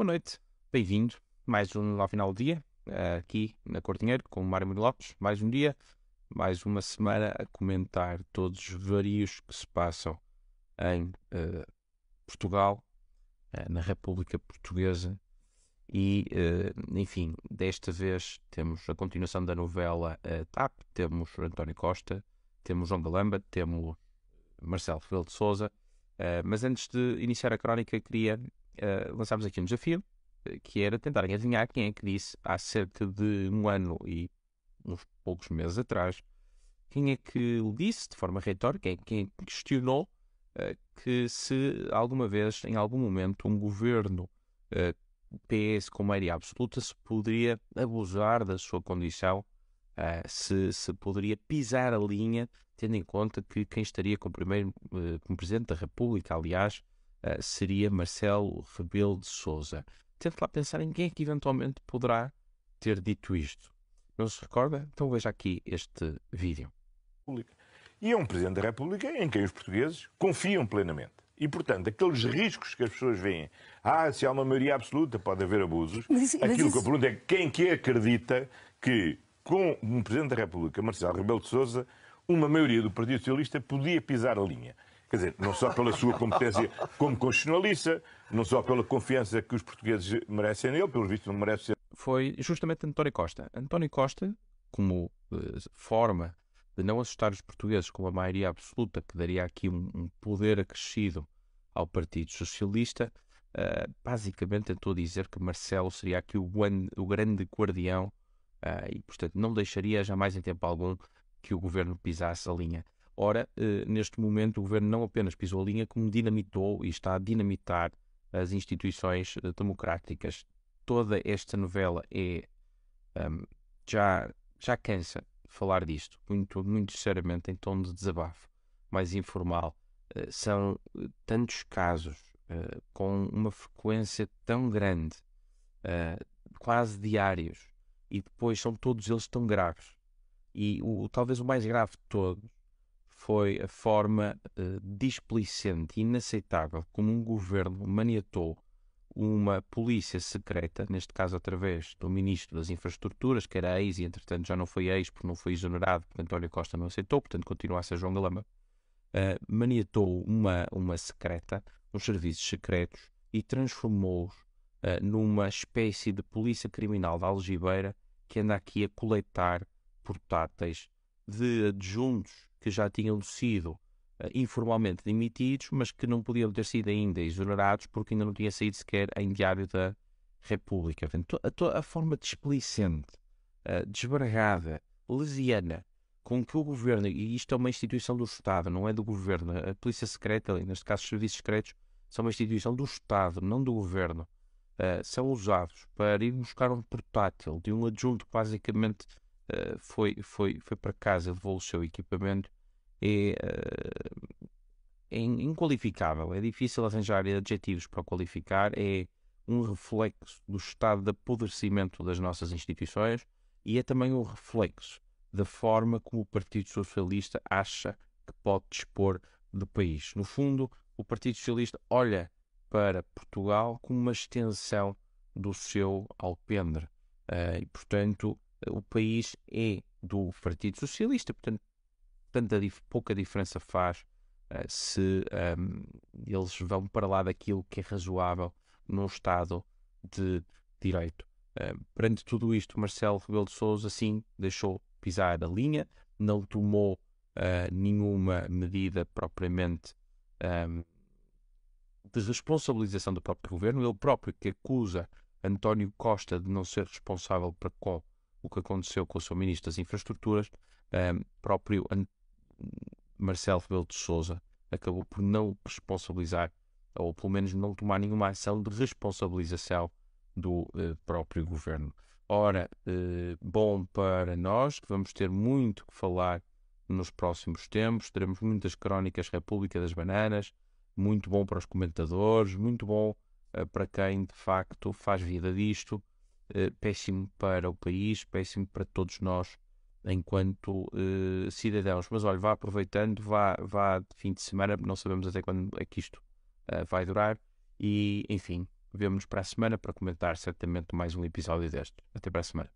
Boa noite, bem-vindo. Mais um ao final do dia, eh, aqui na Cortinheiro, com o Mário Miro Lopes. Mais um dia, mais uma semana a comentar todos os vários que se passam em uh, Portugal, uh, na República Portuguesa. E, uh, enfim, desta vez temos a continuação da novela TAP, temos António Costa, temos João Galamba, temos Marcelo Rebelo de Souza. mas antes de iniciar a crónica, queria uh, lançámos aqui um desafio, que era tentarem adivinhar quem é que disse há cerca de um ano e uns poucos meses atrás, quem é que disse de forma retórica, quem, quem questionou uh, que se alguma vez, em algum momento, um governo uh, PS com maioria absoluta se poderia abusar da sua condição, uh, se, se poderia pisar a linha, tendo em conta que quem estaria como primeiro, como Presidente da República, aliás, seria Marcelo Rebelo de Souza. Tente lá pensar em quem é que eventualmente poderá ter dito isto. Não se recorda? Então veja aqui este vídeo. E é um Presidente da República em quem os portugueses confiam plenamente. E, portanto, aqueles riscos que as pessoas veem, ah, se há uma maioria absoluta pode haver abusos, mas, mas aquilo isso... que eu pergunto é quem que acredita que, com um Presidente da República, Marcelo Rebelo de Sousa, uma maioria do Partido Socialista podia pisar a linha. Quer dizer, não só pela sua competência como constitucionalista, não só pela confiança que os portugueses merecem nele, pelo visto não merece ser. Foi justamente António Costa. António Costa, como uh, forma de não assustar os portugueses com a maioria absoluta, que daria aqui um, poder acrescido ao Partido Socialista, uh, basicamente tentou dizer que Marcelo seria aqui o, grande guardião uh, e, portanto, não deixaria jamais em tempo algum que o governo pisasse a linha. Ora, uh, neste momento, o governo não apenas pisou a linha, como dinamitou e está a dinamitar as instituições democráticas. Toda esta novela é um, já, já cansa falar disto, muito, muito sinceramente, em tom de desabafo, mais informal. Uh, são tantos casos com uma frequência tão grande, quase diários, e depois são todos eles tão graves. E o, talvez o mais grave de todos foi a forma displicente e inaceitável como um governo maniatou uma polícia secreta, neste caso através do Ministro das Infraestruturas, que era ex e entretanto já não foi ex porque não foi exonerado, porque António Costa não aceitou, portanto continua a ser João Galamba, uh, maniatou uma, uma secreta, uns serviços secretos e transformou-os uh, numa espécie de polícia criminal da algibeira que anda aqui a coletar portáteis de adjuntos que já tinham sido uh, informalmente demitidos, mas que não podiam ter sido ainda exonerados porque ainda não tinha saído sequer em Diário da República. A, a forma displicente, uh, lesiana, com que o governo, e isto é uma instituição do Estado, não é do governo, a Polícia Secreta, neste caso os serviços secretos, são uma instituição do Estado, não do governo, uh, são usados para ir buscar um portátil de um adjunto basicamente uh, foi, foi, foi para casa, levou o seu equipamento é, é inqualificável. É difícil arranjar adjetivos para qualificar. É um reflexo do estado de apodrecimento das nossas instituições e é também um reflexo da forma como o Partido Socialista acha que pode dispor do país. No fundo, o Partido Socialista olha para Portugal como uma extensão do seu alpendre. Uh, e, portanto, o país é do Partido Socialista, portanto, tanta dif pouca diferença faz uh, se um, eles vão para lá daquilo que é razoável num Estado de Direito. Uh, perante tudo isto, Marcelo Rebelo de Sousa, assim, deixou pisar a linha, não tomou uh, nenhuma medida propriamente um, de responsabilização do próprio governo, ele próprio que acusa António Costa de não ser responsável para com o que aconteceu com o seu Ministro das Infraestruturas, um, próprio Marcelo Rebelo de Sousa acabou por não responsabilizar, ou pelo menos não tomar nenhuma ação de responsabilização do uh, próprio governo. Ora, uh, bom para nós, que vamos ter muito que falar nos próximos tempos, teremos muitas crónicas República das Bananas, muito bom para os comentadores, muito bom uh, para quem de facto faz vida disto, péssimo para o país, péssimo para todos nós enquanto uh, cidadãos. Mas olha, vá aproveitando, vá, vá de fim de semana, não sabemos até quando é que isto uh, vai durar. E, enfim, Vemo-nos para a semana para comentar certamente mais um episódio deste. Até para a semana.